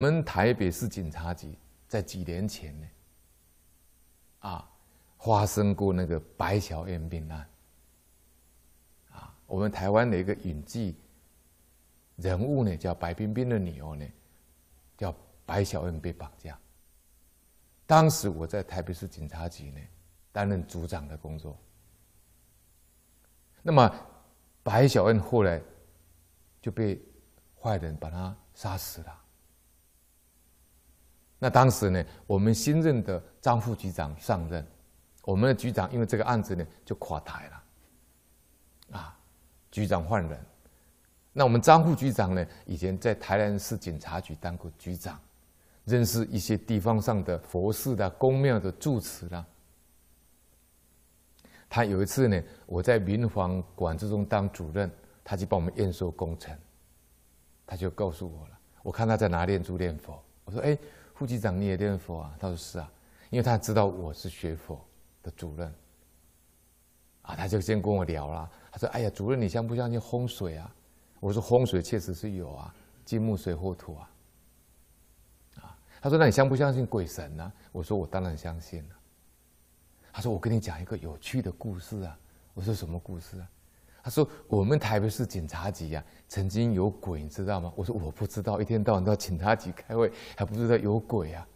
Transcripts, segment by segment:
我们台北市警察局在几年前呢，啊，发生过那个白小燕命案。啊，我们台湾的一个影剧人物呢，叫白冰冰的女儿呢，叫白小燕被绑架。当时我在台北市警察局呢，担任组长的工作。那么白小燕后来就被坏人把她杀死了。那当时呢，我们新任的张副局长上任，我们的局长因为这个案子呢就垮台了，啊，局长换人。那我们张副局长呢，以前在台南市警察局当过局长。认识一些地方上的佛寺的公庙的住持啦。他有一次呢，我在民防管制中当主任，他去帮我们验收工程，他就告诉我了。我看他在哪念珠念佛，我说：“哎，副局长你也念佛啊？”他说：“是啊。”因为他知道我是学佛的主任，啊，他就先跟我聊了。他说：“哎呀，主任你相不相信风水啊？”我说：“风水确实是有啊，金木水火土啊。”他说：“那你相不相信鬼神呢？”我说：“我当然相信了。”他说：“我跟你讲一个有趣的故事啊。”我说：“什么故事啊？”他说：“我们台北市警察局呀，曾经有鬼，你知道吗？”我说：“我不知道，一天到晚到警察局开会，还不知道有鬼啊。”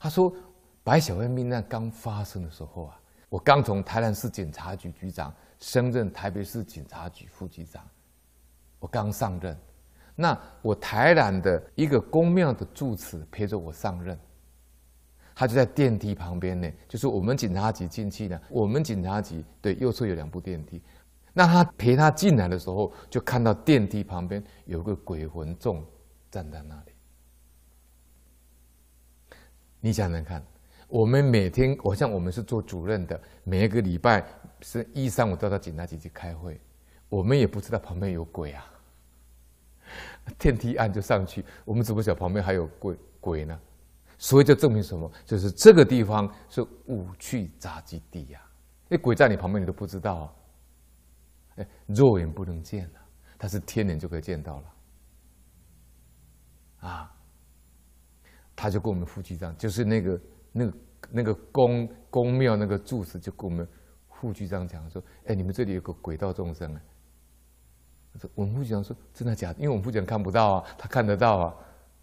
他说：“白小燕命案刚发生的时候啊，我刚从台南市警察局局长升任台北市警察局副局长，我刚上任。”那我台南的一个公庙的住持陪着我上任，他就在电梯旁边呢，就是我们警察局进去呢，我们警察局对右侧有两部电梯，那他陪他进来的时候，就看到电梯旁边有个鬼魂众站在那里。你想想看，我们每天，我像我们是做主任的，每一个礼拜是一三五都到警察局去开会，我们也不知道旁边有鬼啊。电梯按就上去，我们怎么晓得旁边还有鬼鬼呢？所以就证明什么？就是这个地方是武器杂基地呀、那鬼在你旁边，你都不知道啊。哎，肉眼不能见了，它是天眼就可以见到了。啊，他就跟我们副局长，就是那个那个那个宫宫庙那个住持，就跟我们副局长讲说：“哎，你们这里有个鬼道众生啊。”我们副局长说：“真的假的？因为我们副局长看不到啊，他看得到啊。”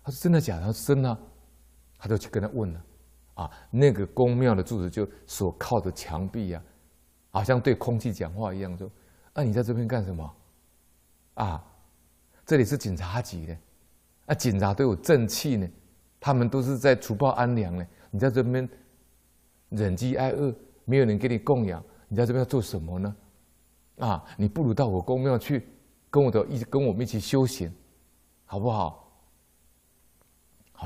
他说：“真的假的？”他说：“真的。”他就去跟他问了，啊，那个宫庙的柱子就所靠着墙壁呀，好像对空气讲话一样，说：“啊，你在这边干什么？啊，这里是警察局的，啊，警察都有正气呢，他们都是在除暴安良呢。你在这边忍饥挨饿，没有人给你供养，你在这边要做什么呢？啊，你不如到我宫庙去。”跟我的一跟我们一起修行，好不好？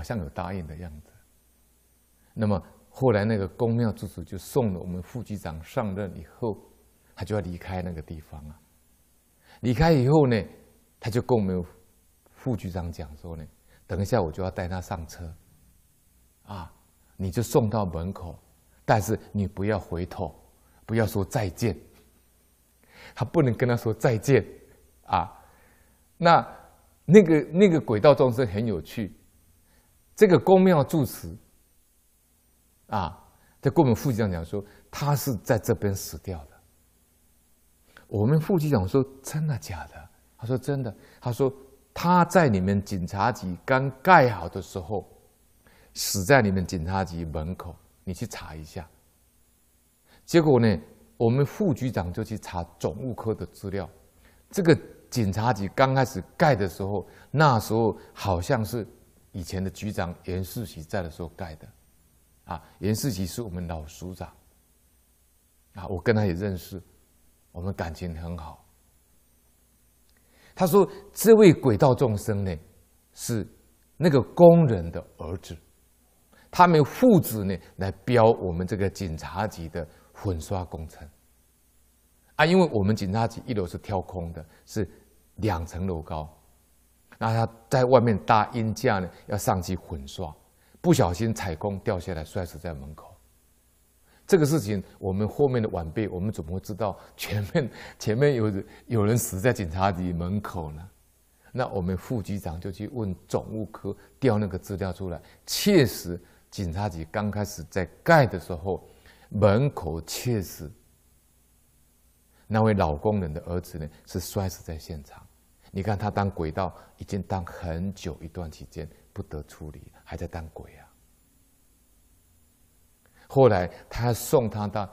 好像有答应的样子。那么后来那个宫庙住持就送了我们副局长上任以后，他就要离开那个地方啊。离开以后呢，他就跟我们副局长讲说呢：“等一下我就要带他上车，啊，你就送到门口，但是你不要回头，不要说再见。他不能跟他说再见。”啊，那那个那个轨道众生很有趣，这个宫庙住持啊，在跟我们副局长讲说，他是在这边死掉的。我们副局长说：“真的假的？”他说：“真的。”他说：“他在你们警察局刚盖好的时候，死在你们警察局门口，你去查一下。”结果呢，我们副局长就去查总务科的资料。这个警察局刚开始盖的时候，那时候好像是以前的局长严世奇在的时候盖的，啊，严世奇是我们老署长，啊，我跟他也认识，我们感情很好。他说这位鬼道众生呢，是那个工人的儿子，他们父子呢来标我们这个警察局的粉刷工程。啊，因为我们警察局一楼是挑空的，是两层楼高，那他在外面搭鹰架呢，要上去混刷，不小心踩空掉下来，摔死在门口。这个事情，我们后面的晚辈，我们怎么会知道前面 前面有有人死在警察局门口呢？那我们副局长就去问总务科调那个资料出来，确实警察局刚开始在盖的时候，门口确实那位老工人的儿子呢是摔死在现场。你看他当轨道已经当很久一段期间不得处理，还在当轨啊。后来他送他到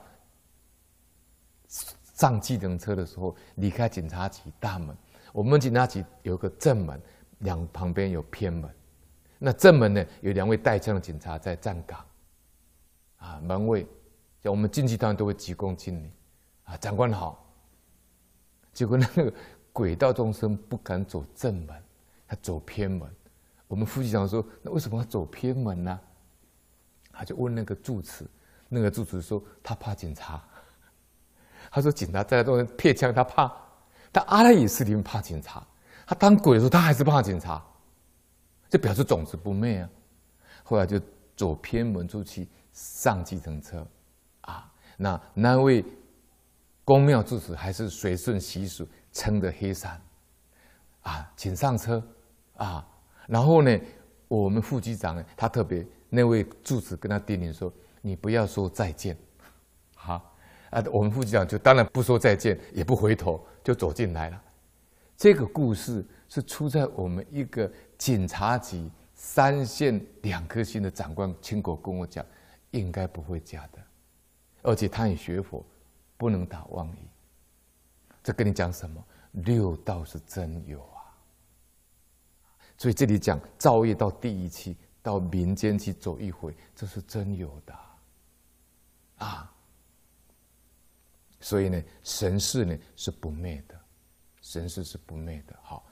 上计程车的时候，离开警察局大门。我们警察局有个正门，两旁边有偏门。那正门呢，有两位带枪的警察在站岗，啊，门卫，叫我们进去当然都会鞠躬敬礼，啊，长官好。结果那个轨道众生不敢走正门，他走偏门。我们副局长说：“那为什么要走偏门呢？”他就问那个住持，那个住持说：“他怕警察。”他说：“警察在中间撇枪，他怕。”但阿赖耶识里面怕警察，他当鬼的时候，他还是怕警察，就表示种子不灭啊。后来就走偏门出去上计程车，啊，那那位公庙住持还是随顺习俗撑着黑伞，啊，请上车，啊，然后呢，我们副局长呢，他特别那位住持跟他叮咛说：“你不要说再见，好。”啊，我们副局长就当然不说再见，也不回头，就走进来了。这个故事是出在我们一个警察局三线两颗星的长官亲口跟我讲，应该不会假的，而且他也学佛，不能打妄语。这跟你讲什么？六道是真有啊。所以这里讲造业到第一期，到民间去走一回，这是真有的啊。所以呢，神是呢是不灭的，神是是不灭的。好，